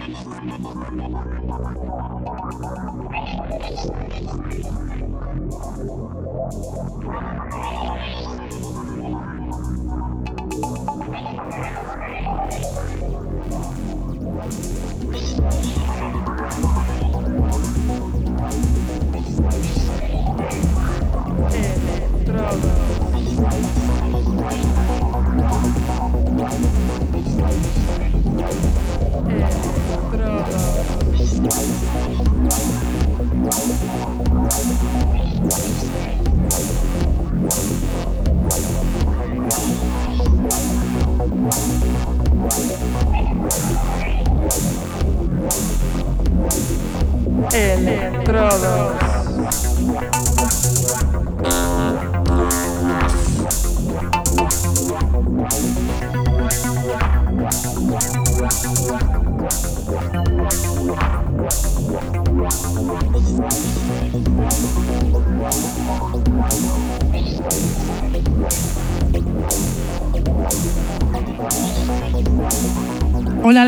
Estrada. Electrodos.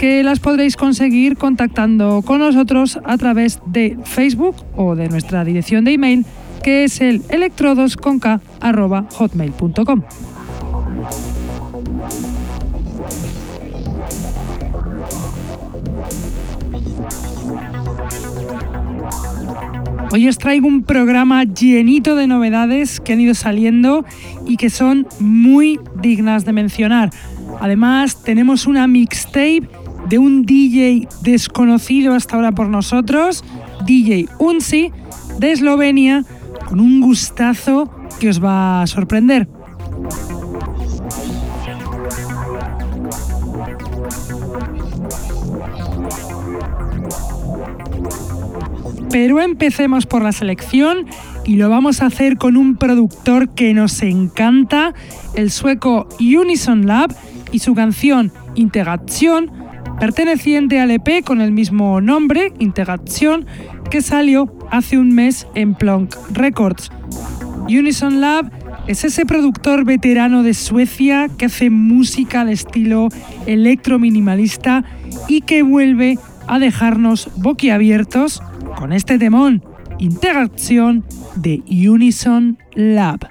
que las podréis conseguir contactando con nosotros a través de Facebook o de nuestra dirección de email que es el electrodosconk.hotmail.com. Hoy os traigo un programa llenito de novedades que han ido saliendo y que son muy dignas de mencionar. Además, tenemos una mixtape de un DJ desconocido hasta ahora por nosotros, DJ Unsi, de Eslovenia, con un gustazo que os va a sorprender. Pero empecemos por la selección y lo vamos a hacer con un productor que nos encanta, el sueco Unison Lab y su canción Integration perteneciente al EP con el mismo nombre, Integration, que salió hace un mes en Plonk Records. Unison Lab es ese productor veterano de Suecia que hace música al estilo electro-minimalista y que vuelve a dejarnos boquiabiertos con este temón, Integration de Unison Lab.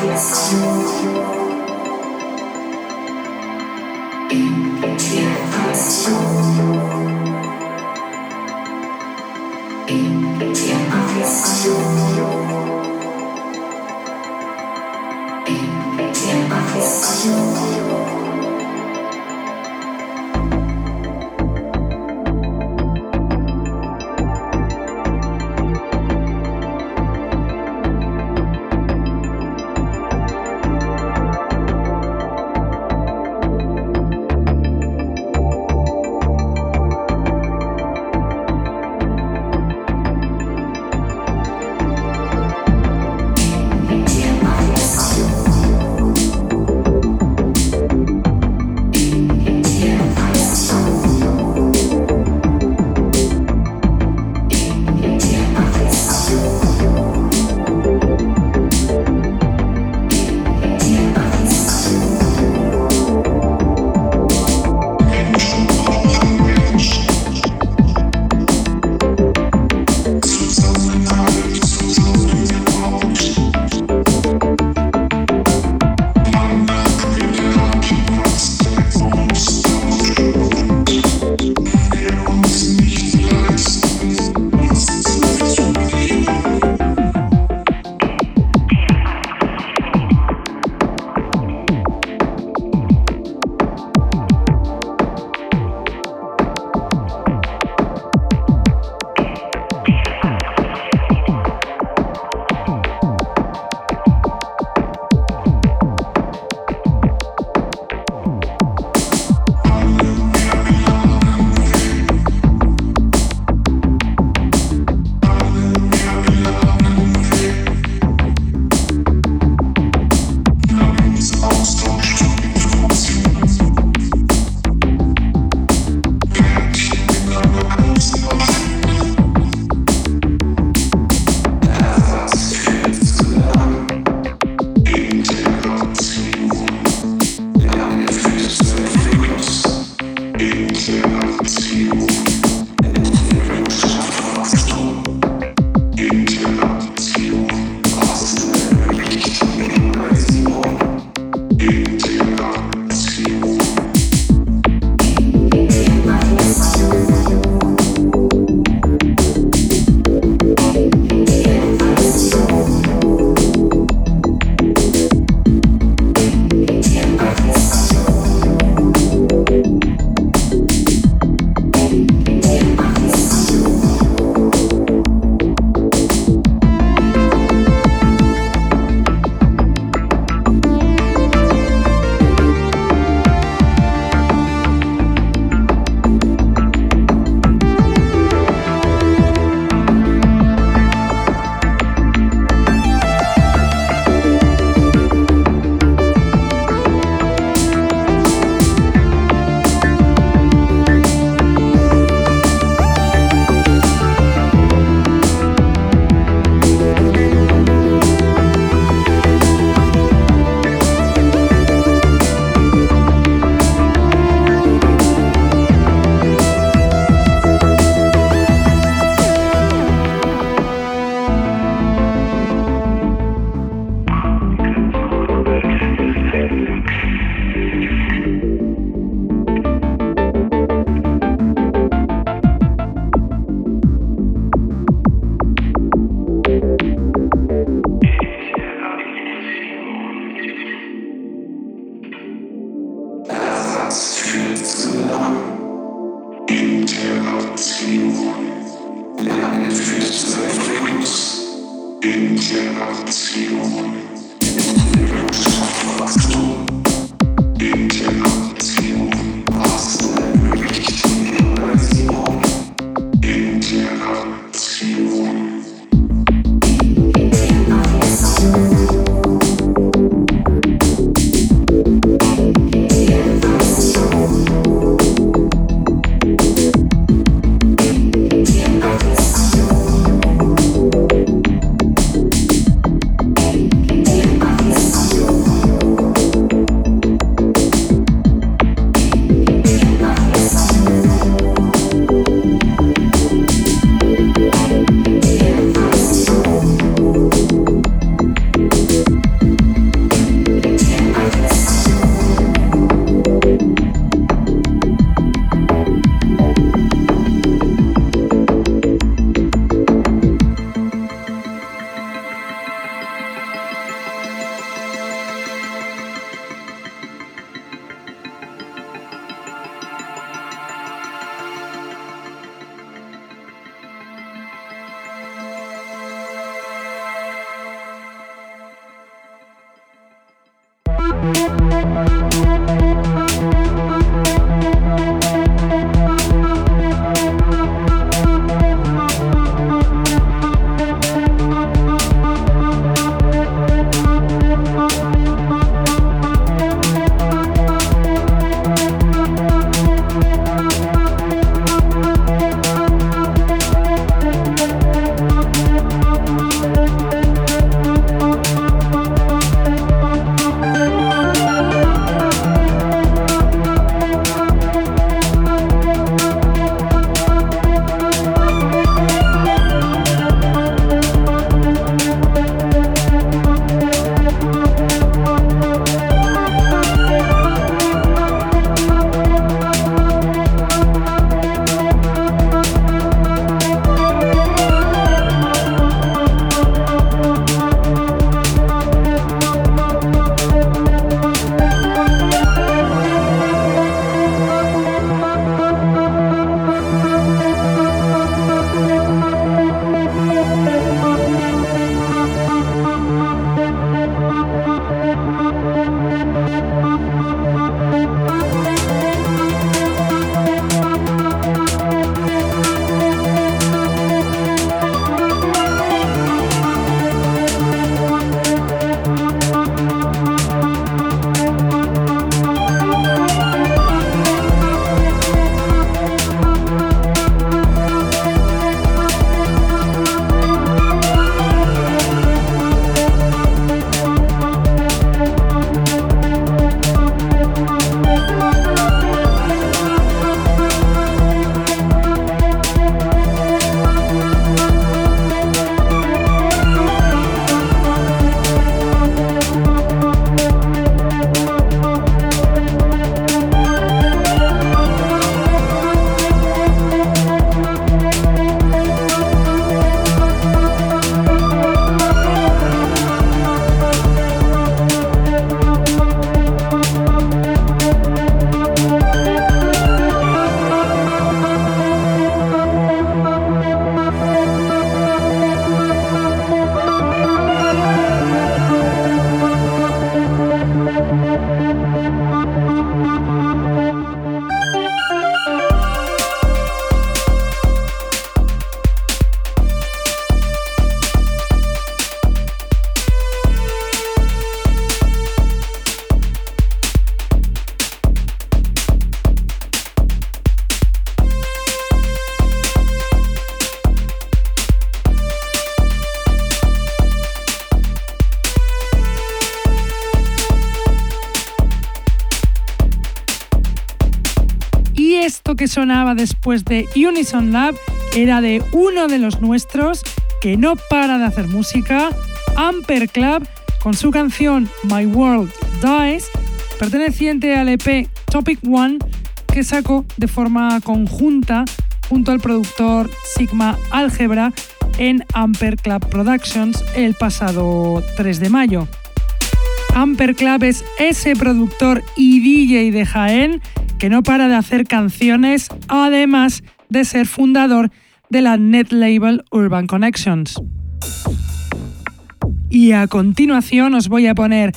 Yes. Sonaba después de Unison Lab era de uno de los nuestros que no para de hacer música, Amper Club, con su canción My World Dies, perteneciente al EP Topic One, que sacó de forma conjunta junto al productor Sigma Algebra en Amper Club Productions el pasado 3 de mayo. Amper Club es ese productor y DJ de Jaén que no para de hacer canciones, además de ser fundador de la net label Urban Connections. Y a continuación os voy a poner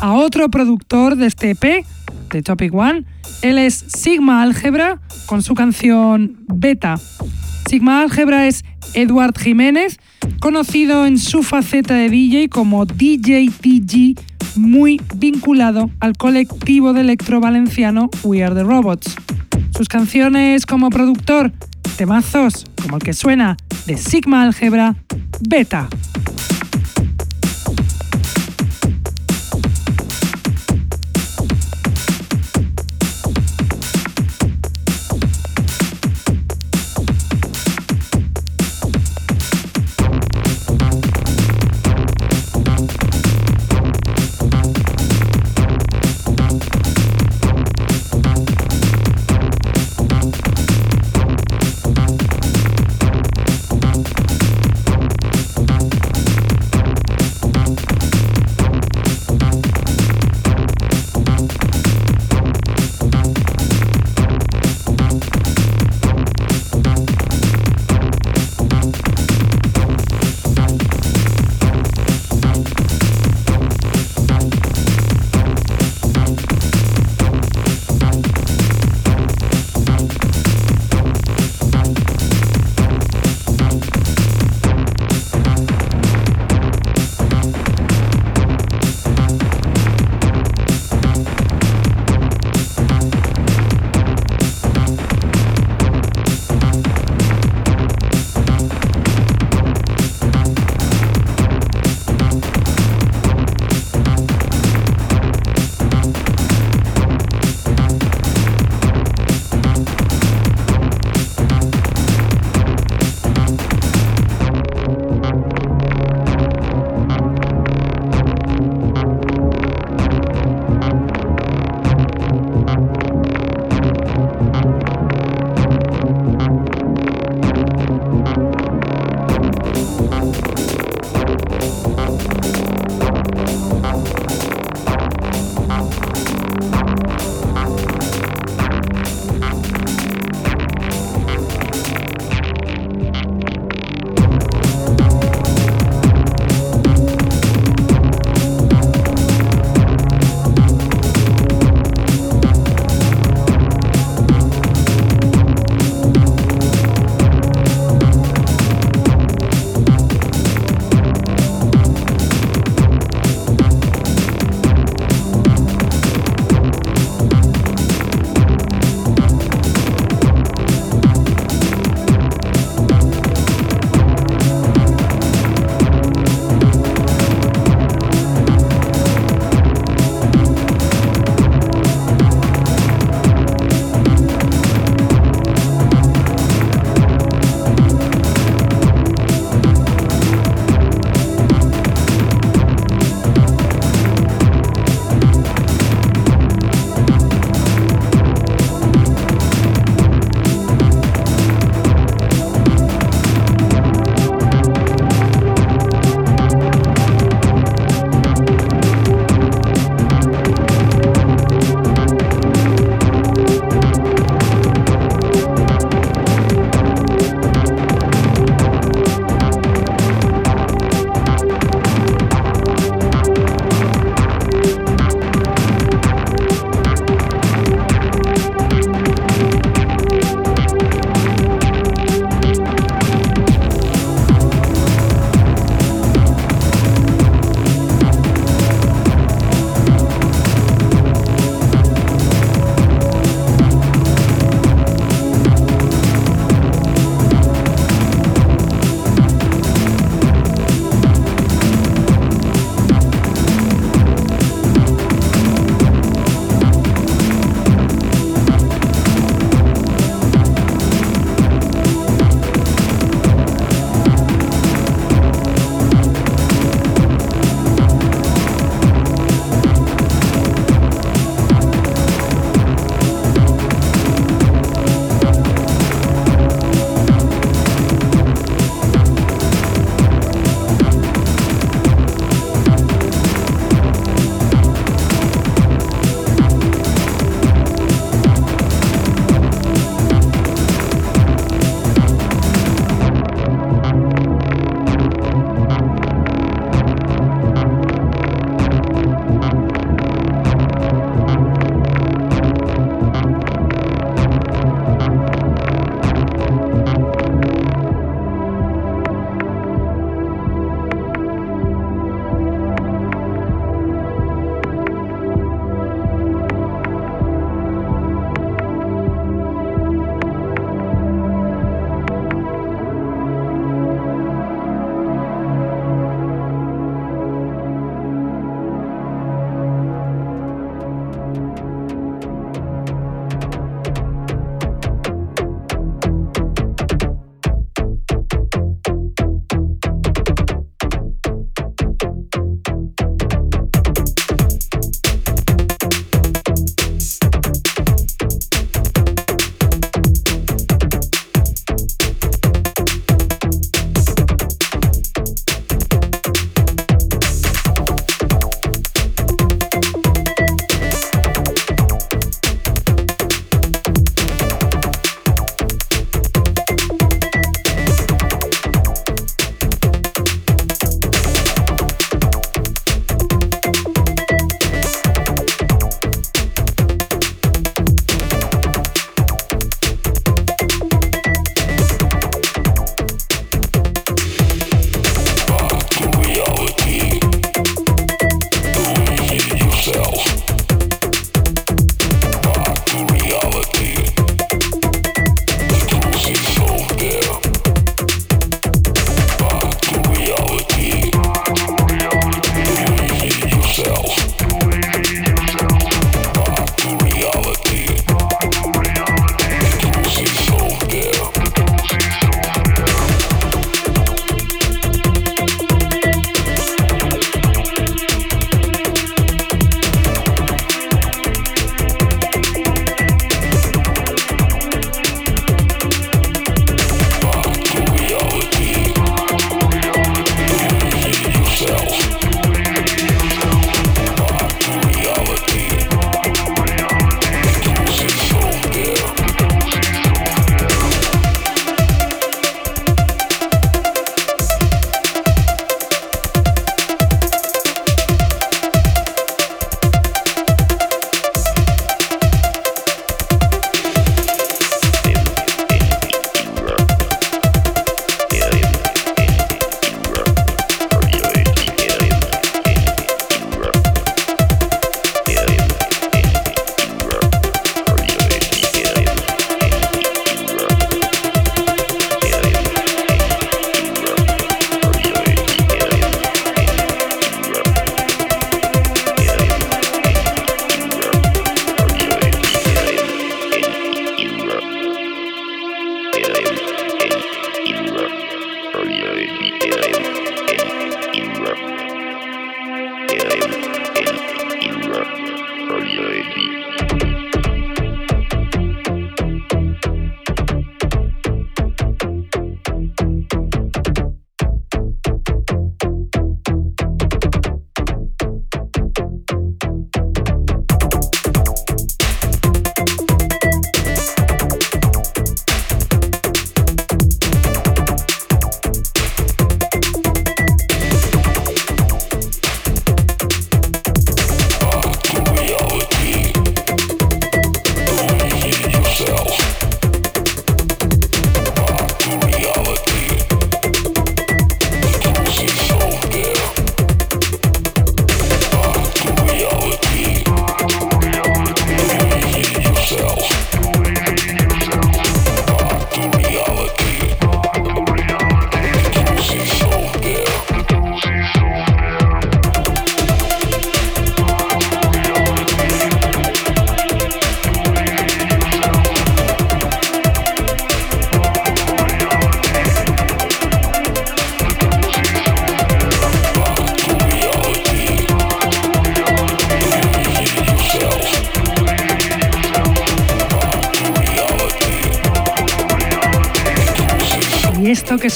a otro productor de este EP, de Topic One. Él es Sigma Álgebra con su canción Beta. Sigma Álgebra es Edward Jiménez, conocido en su faceta de DJ como DJ TG, muy vinculado al colectivo de electro valenciano We Are the Robots. Sus canciones como productor, temazos como el que suena de Sigma Álgebra, Beta.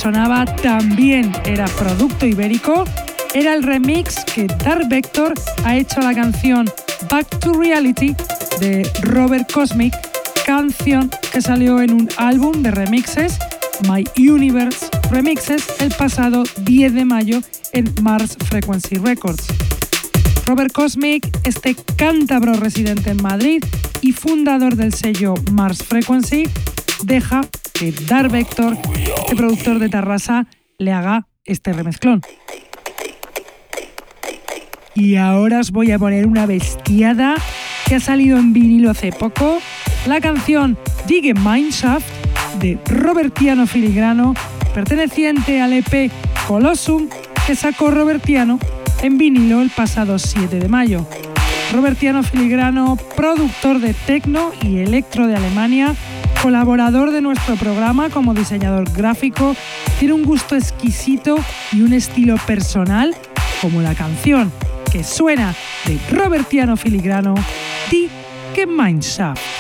Sonaba también era producto ibérico, era el remix que Dark Vector ha hecho a la canción Back to Reality de Robert Cosmic, canción que salió en un álbum de remixes, My Universe Remixes, el pasado 10 de mayo en Mars Frequency Records. Robert Cosmic, este cántabro residente en Madrid y fundador del sello Mars Frequency, deja que Dark Vector, el productor de Tarrasa, le haga este remezclón. Y ahora os voy a poner una bestiada que ha salido en vinilo hace poco, la canción Dig Mineshaft de Robertiano Filigrano, perteneciente al EP Colossum que sacó Robertiano en vinilo el pasado 7 de mayo. Robertiano Filigrano, productor de techno y electro de Alemania, colaborador de nuestro programa como diseñador gráfico, tiene un gusto exquisito y un estilo personal como la canción que suena de Robertiano Filigrano, Die Gemeinschaft. de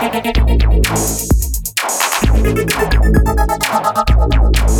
Thank you.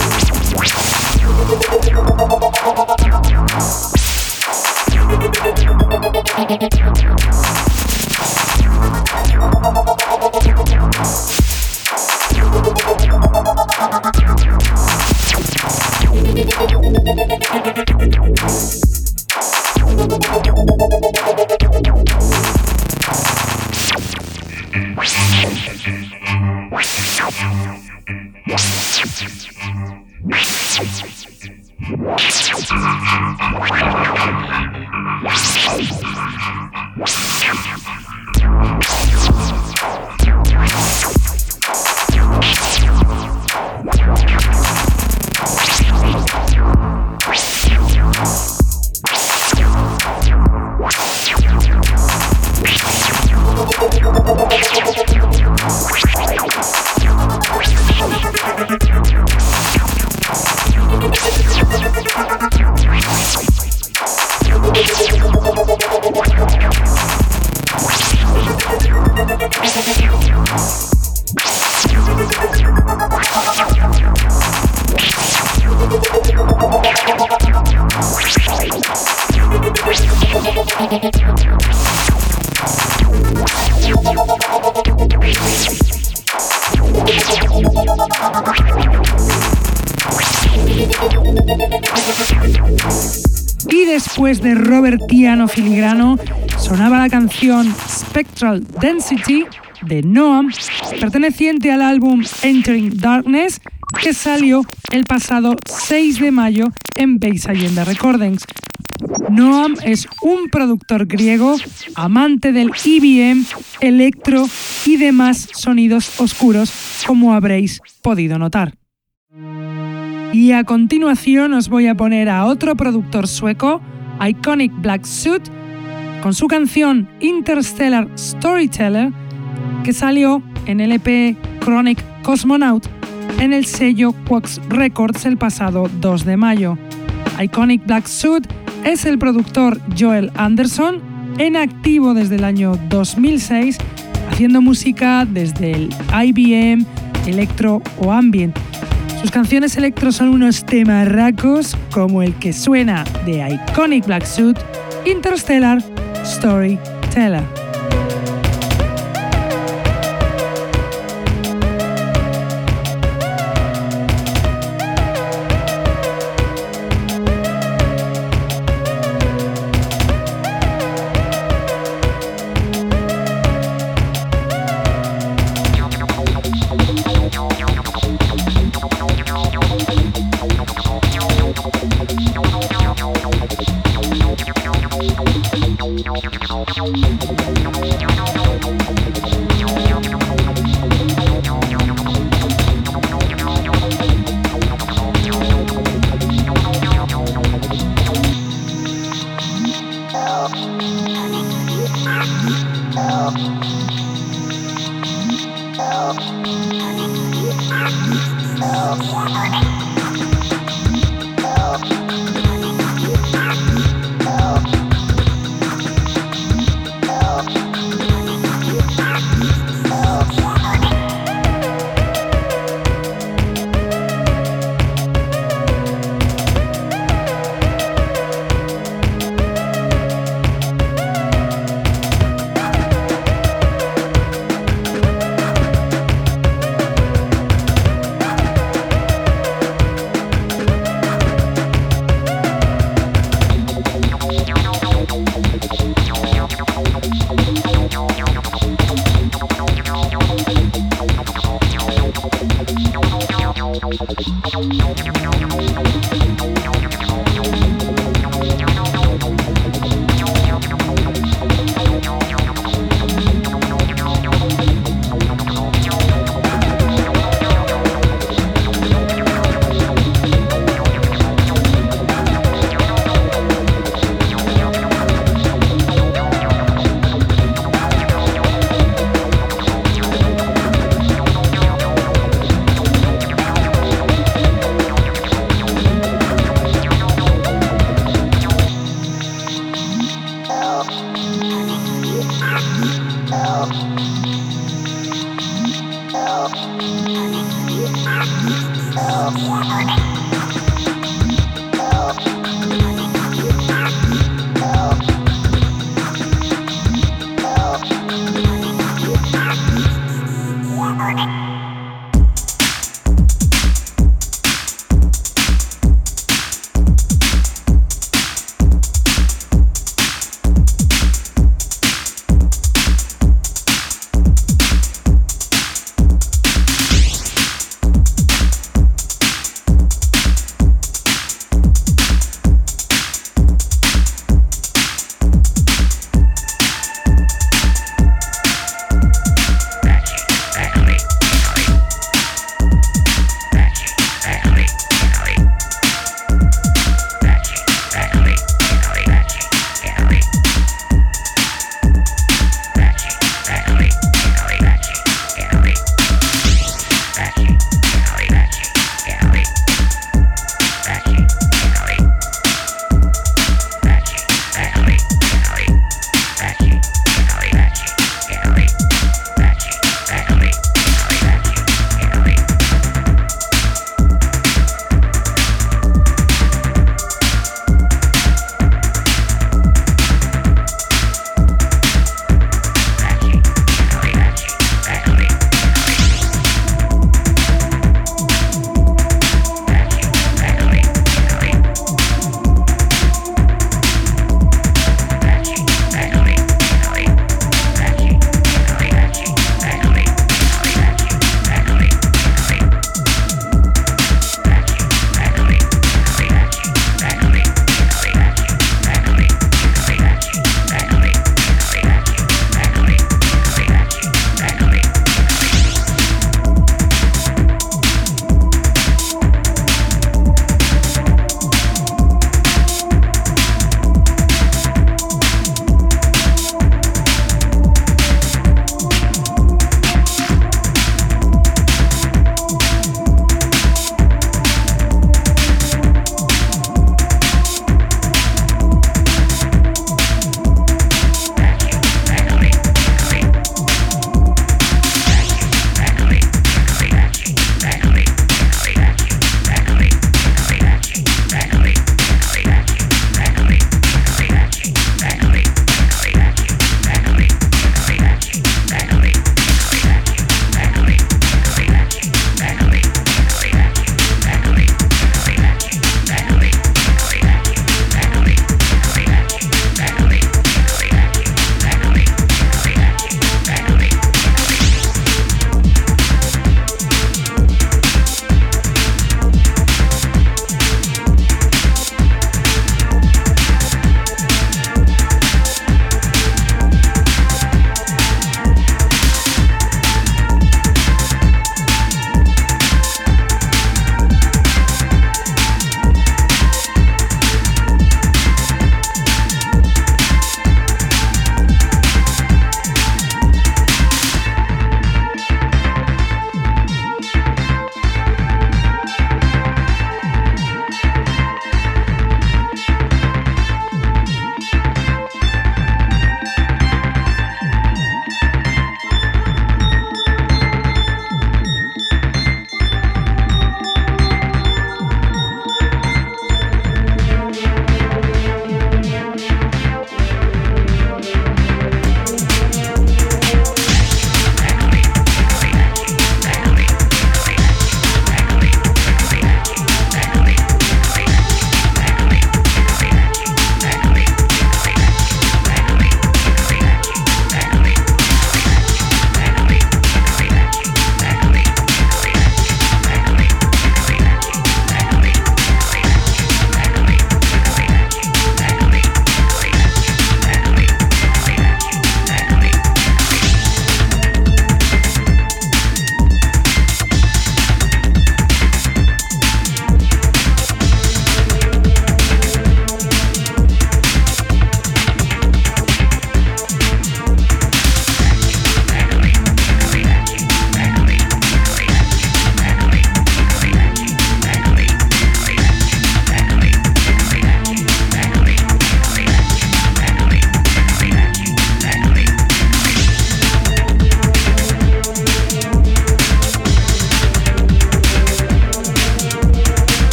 Tiano Filigrano sonaba la canción Spectral Density de Noam, perteneciente al álbum Entering Darkness, que salió el pasado 6 de mayo en Base Allenda Recordings. Noam es un productor griego, amante del EBM, electro y demás sonidos oscuros, como habréis podido notar. Y a continuación os voy a poner a otro productor sueco, Iconic Black Suit con su canción Interstellar Storyteller que salió en el EP Chronic Cosmonaut en el sello Quox Records el pasado 2 de mayo. Iconic Black Suit es el productor Joel Anderson, en activo desde el año 2006, haciendo música desde el IBM, electro o ambient sus canciones electro son unos temarracos como el que suena de Iconic Black Suit, Interstellar Storyteller.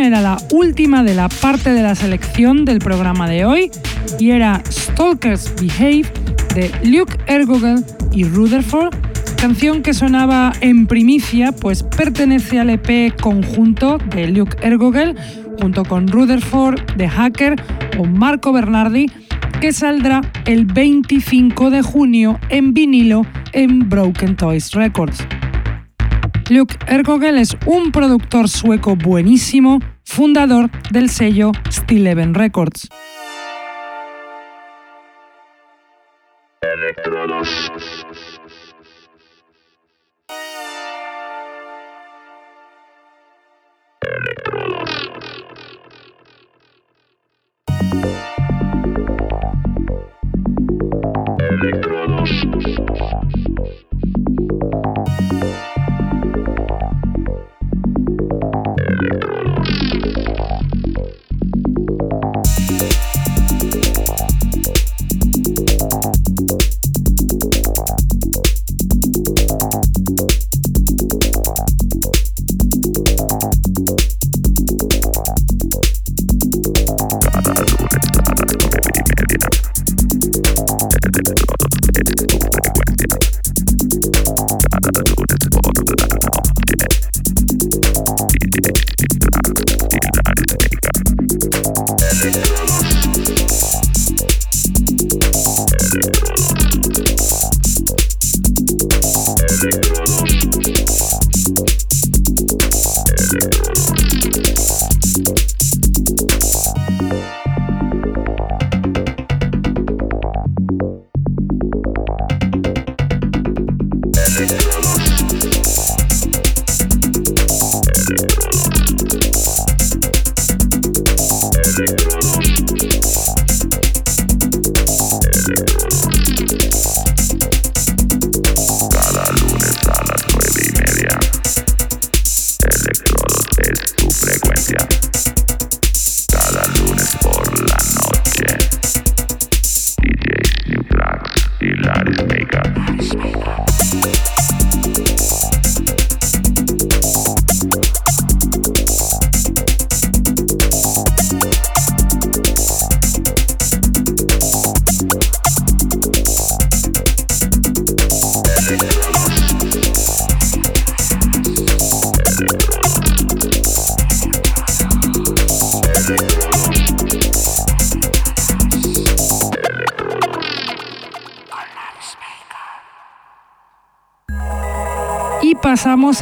Era la última de la parte de la selección del programa de hoy y era Stalkers Behave de Luke Ergogel y Rutherford, canción que sonaba en primicia, pues pertenece al EP conjunto de Luke Ergogel junto con Rutherford, The Hacker o Marco Bernardi, que saldrá el 25 de junio en vinilo en Broken Toys Records. Luke Ergogel es un productor sueco buenísimo, fundador del sello Stilleben Records.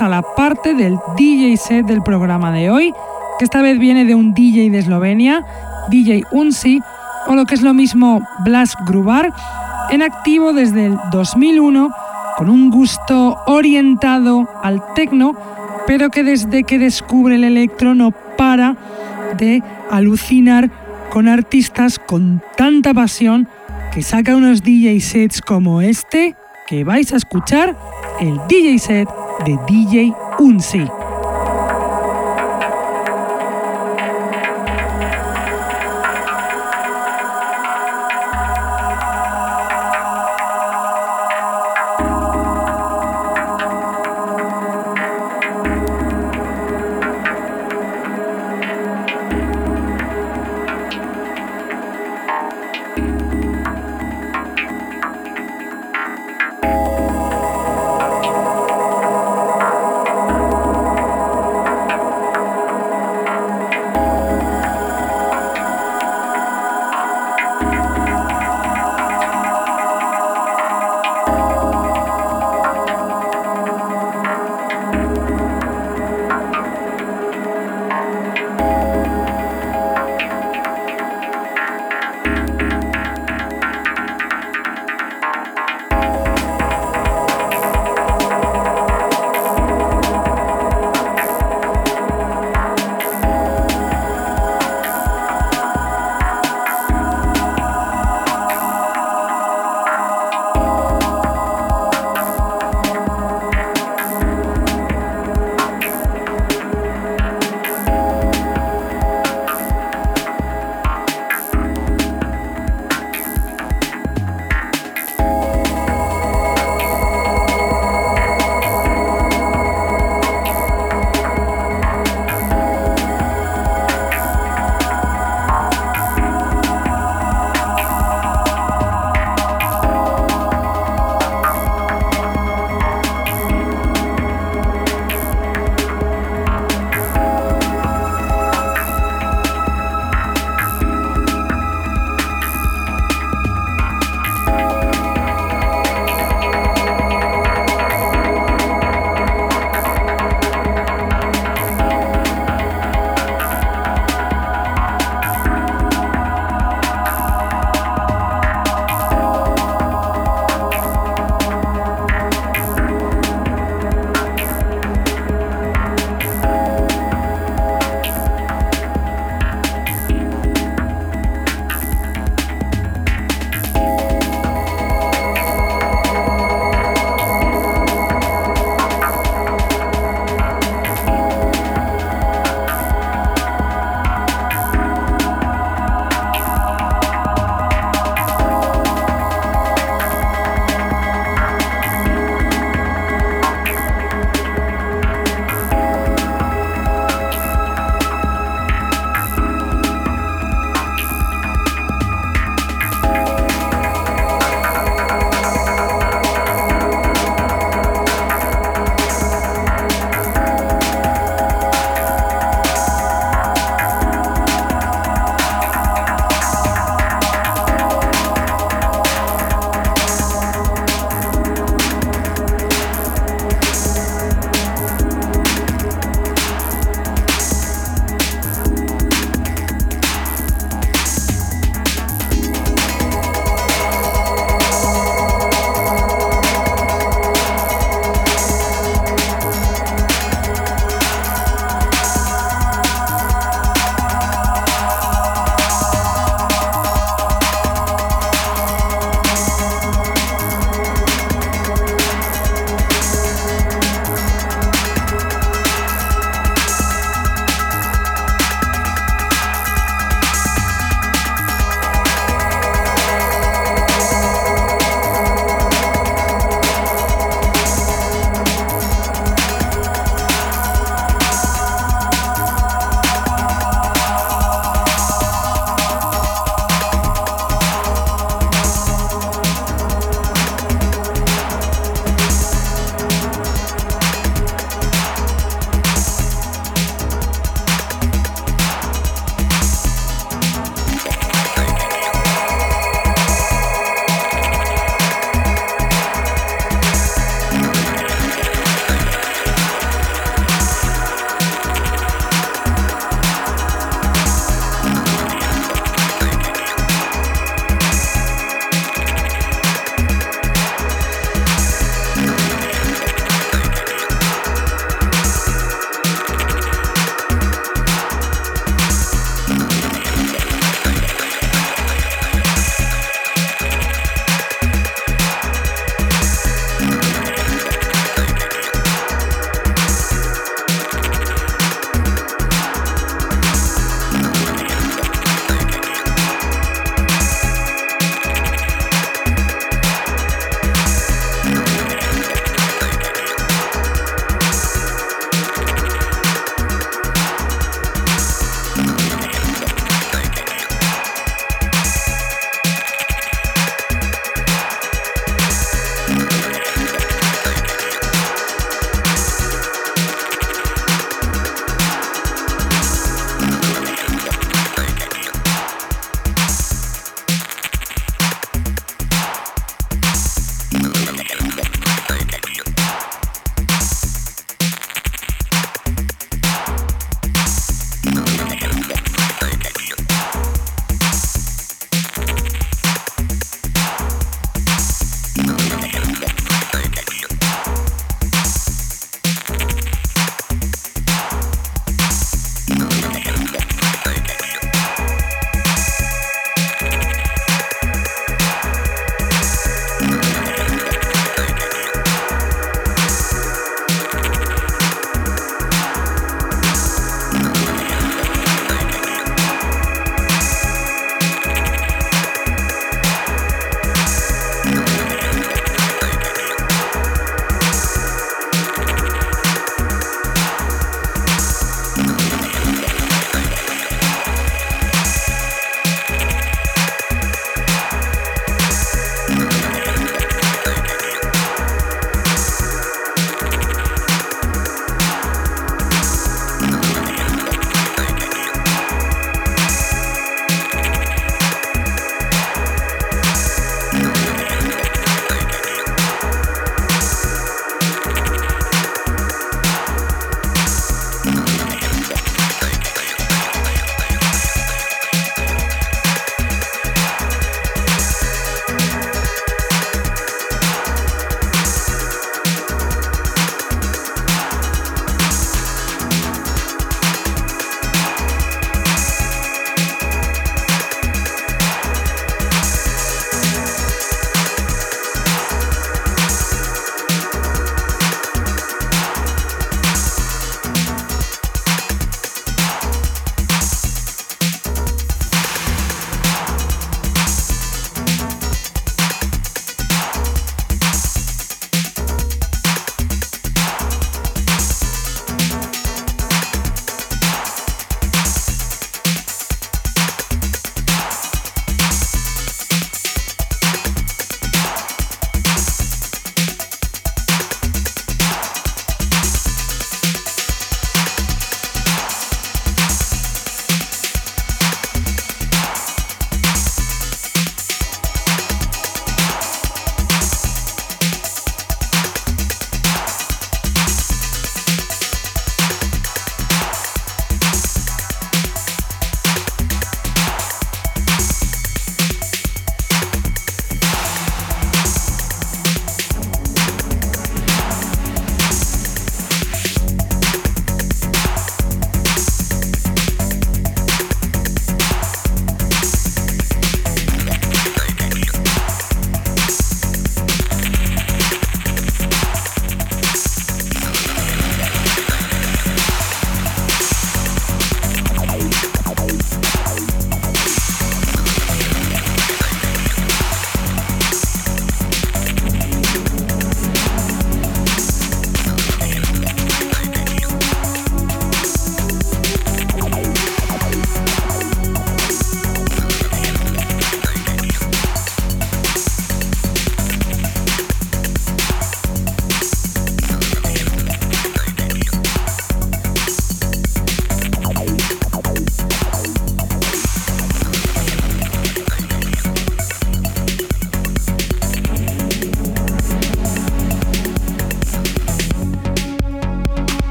A la parte del DJ set del programa de hoy, que esta vez viene de un DJ de Eslovenia, DJ Unsi, o lo que es lo mismo Blas Grubar, en activo desde el 2001, con un gusto orientado al techno, pero que desde que descubre el electro no para de alucinar con artistas con tanta pasión que saca unos DJ sets como este que vais a escuchar, el DJ set de DJ Unsi.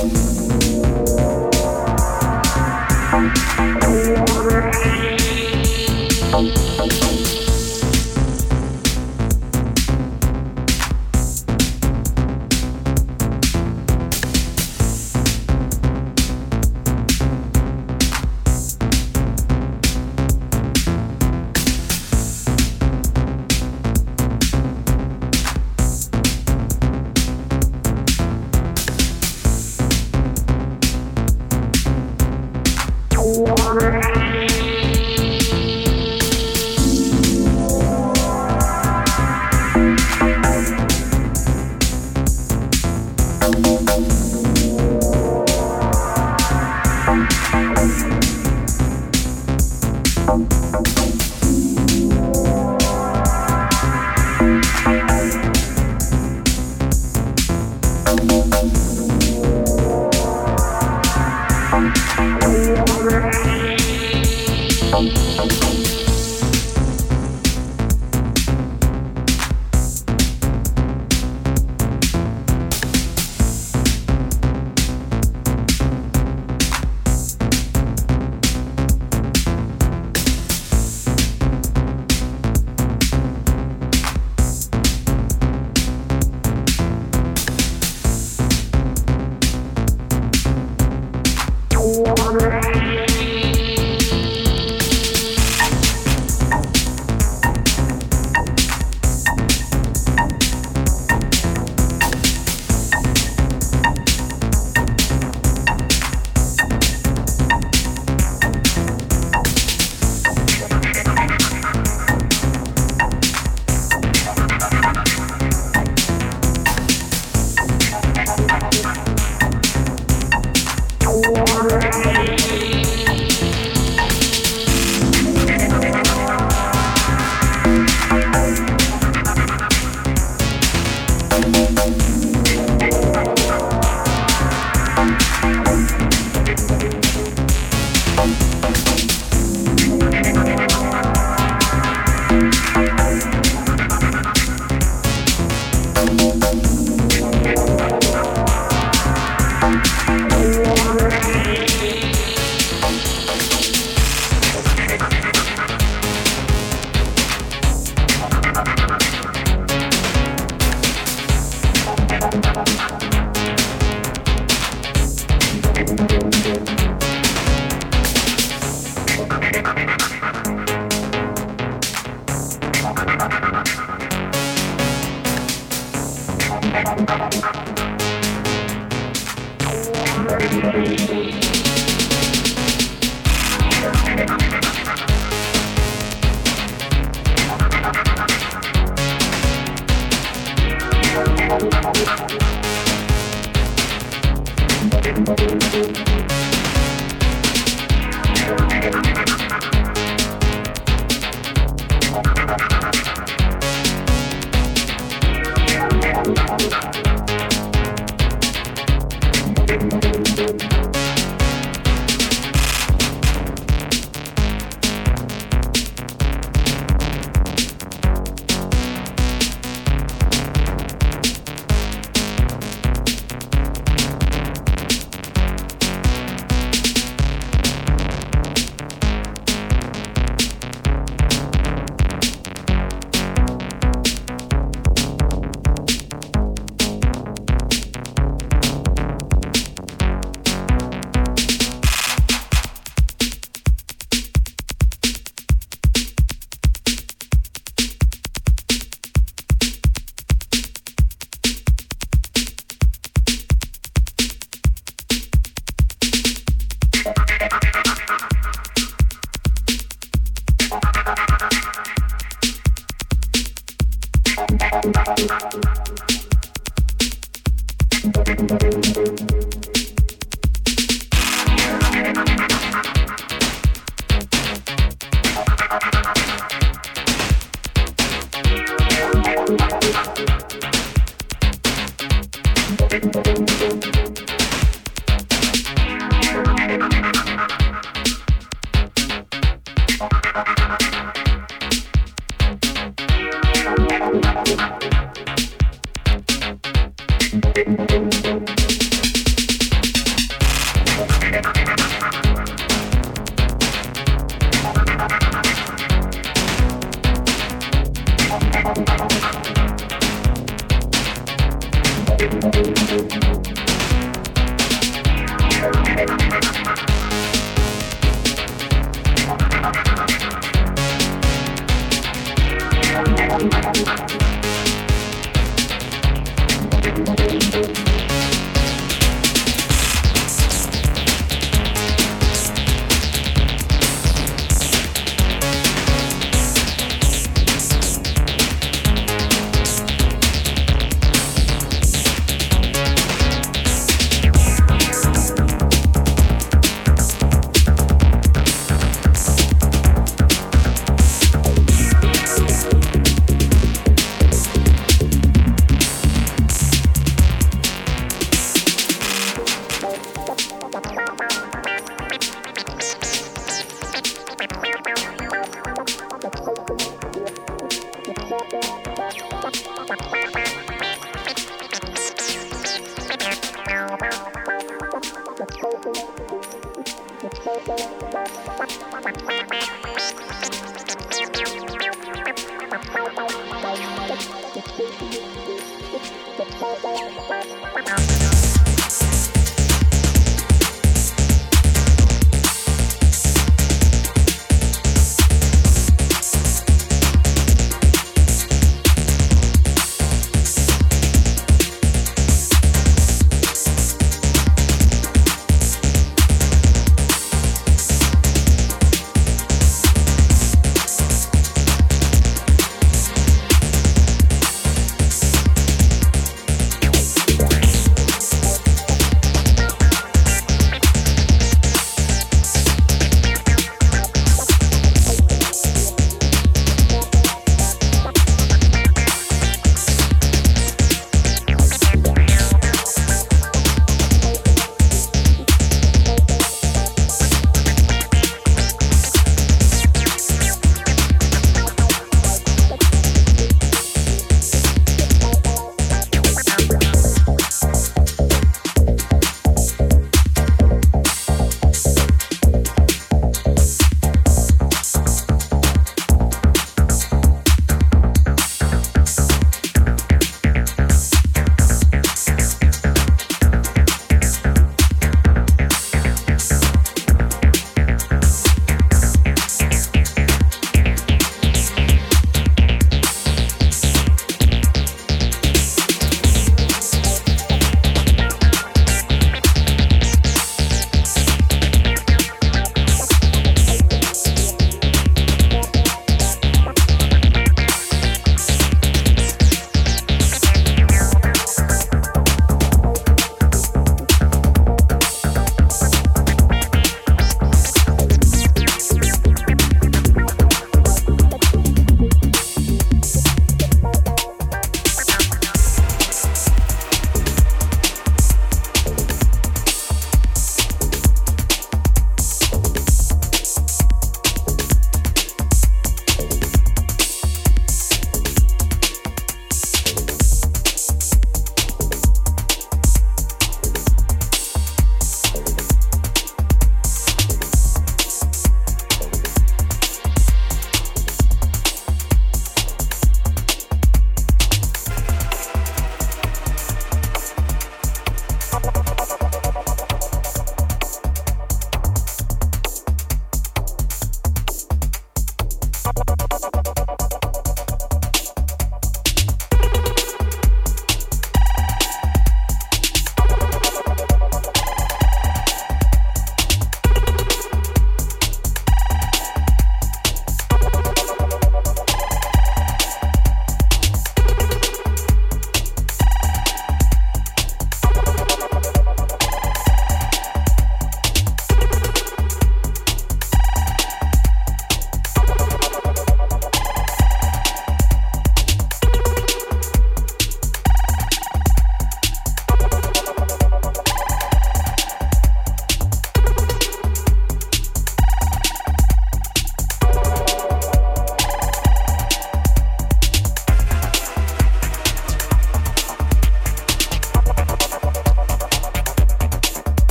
Thank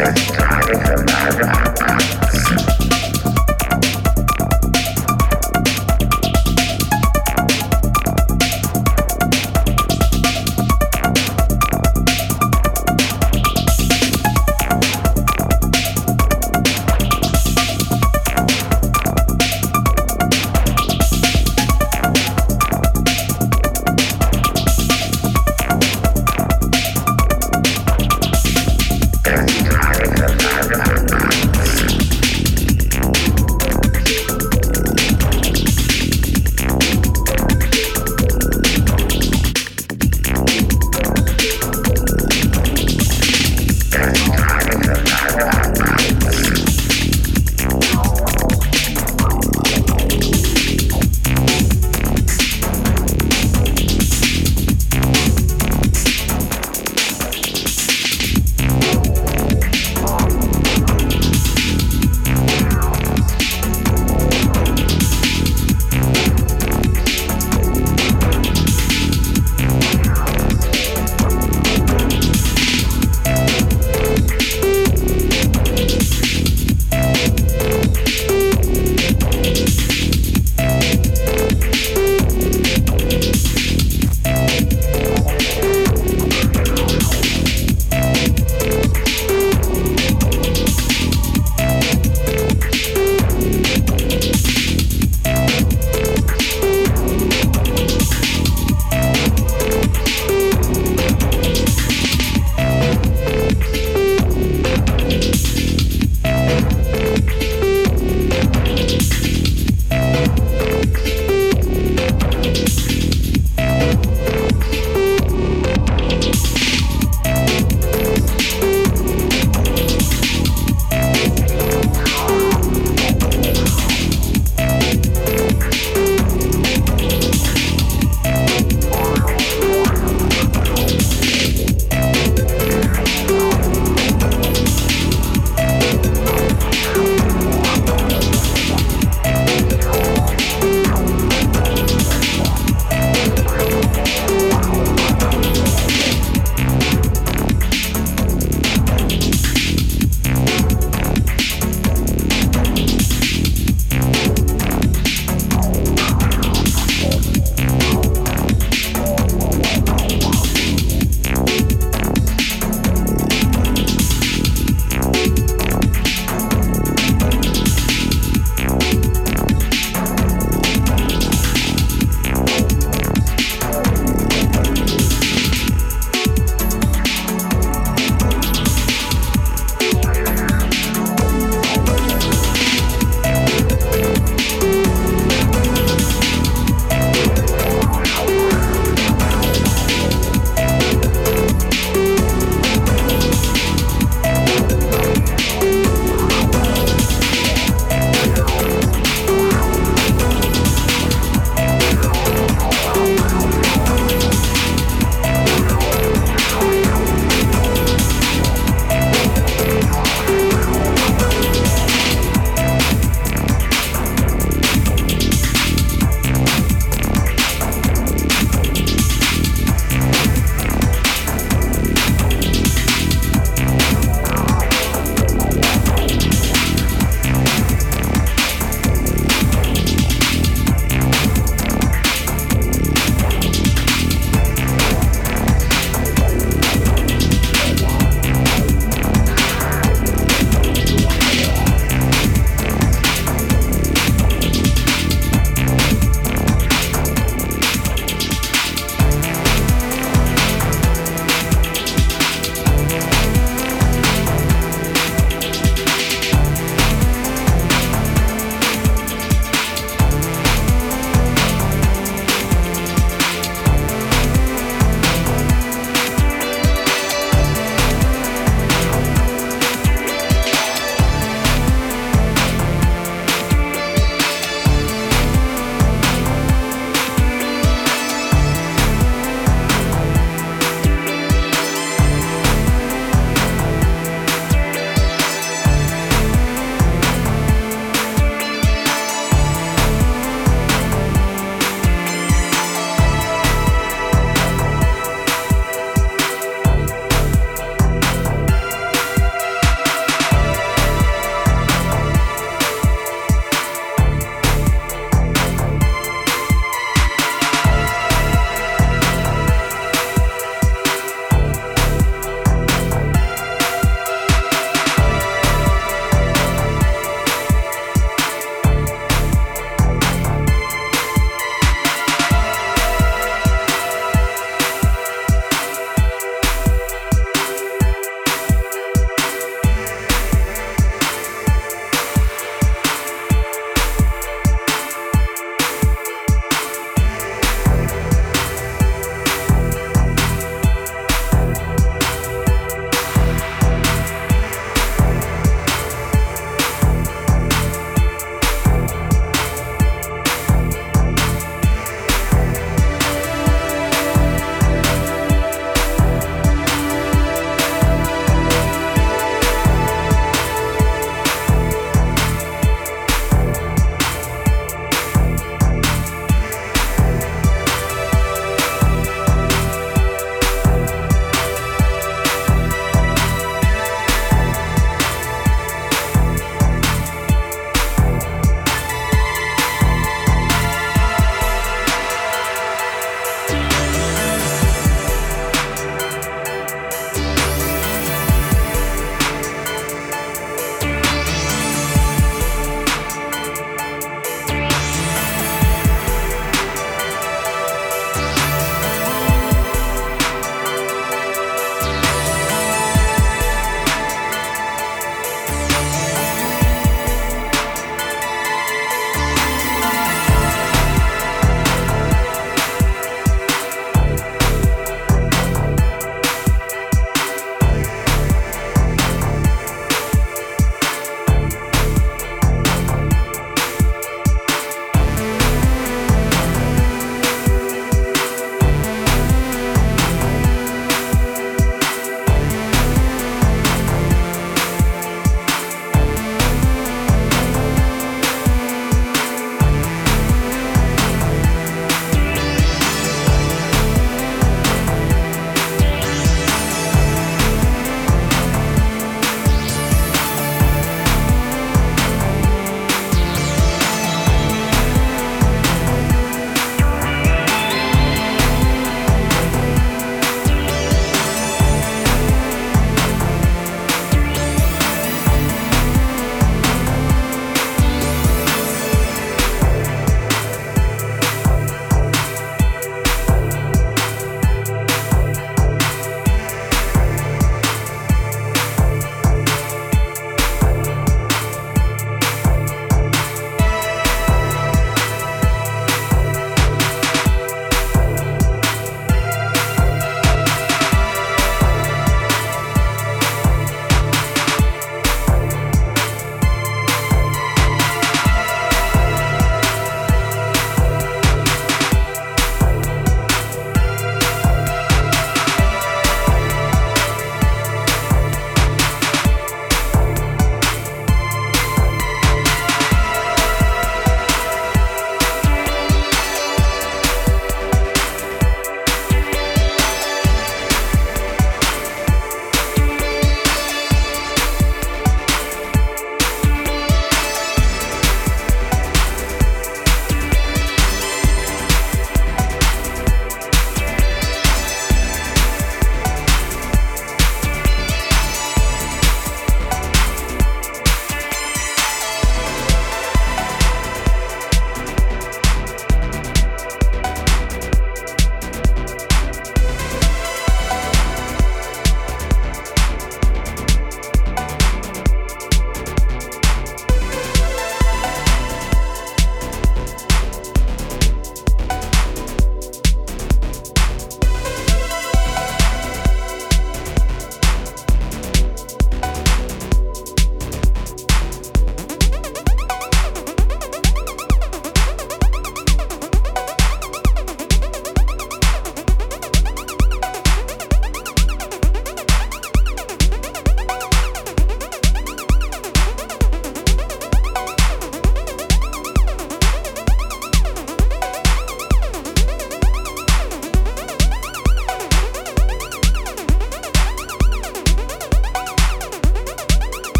It's time to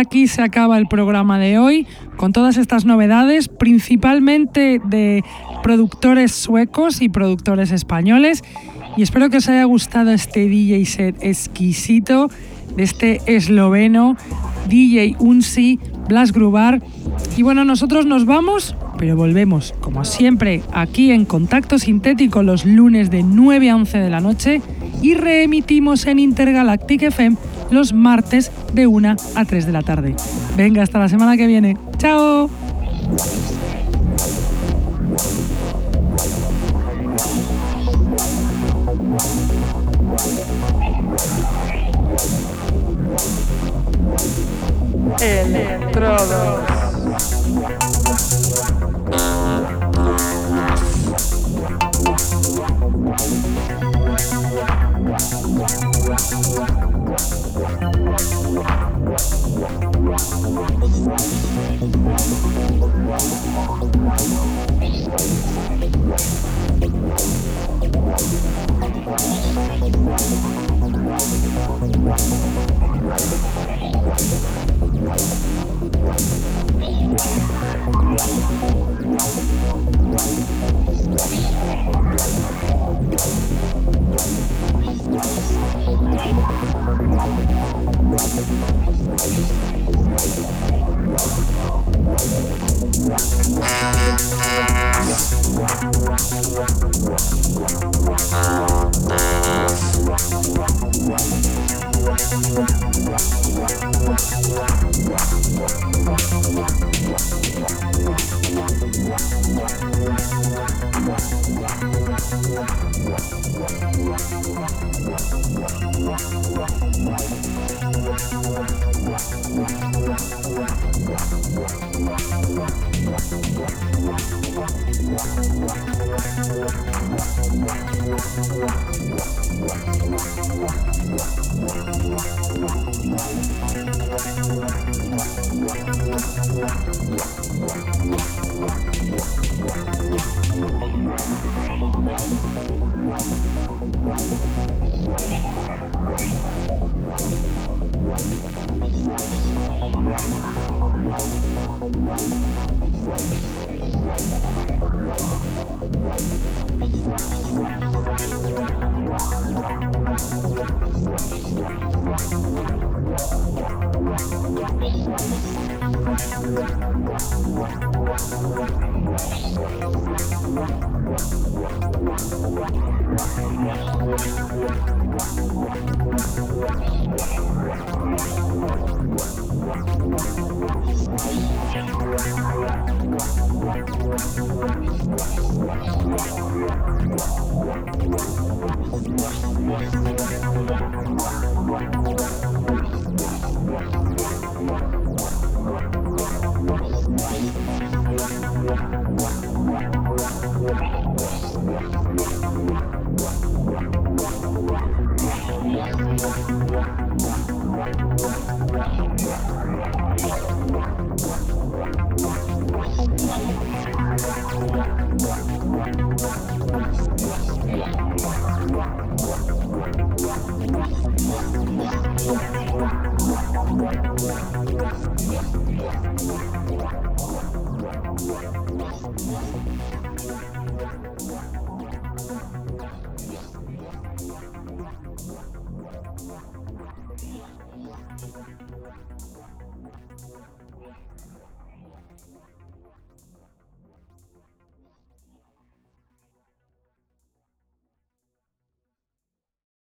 aquí se acaba el programa de hoy con todas estas novedades, principalmente de productores suecos y productores españoles. Y espero que os haya gustado este DJ set exquisito de este esloveno DJ Unsi Blas Grubar. Y bueno, nosotros nos vamos, pero volvemos, como siempre, aquí en Contacto Sintético los lunes de 9 a 11 de la noche y reemitimos en Intergalactic FM los martes de 1 a 3 de la tarde. Venga, hasta la semana que viene. ¡Chao!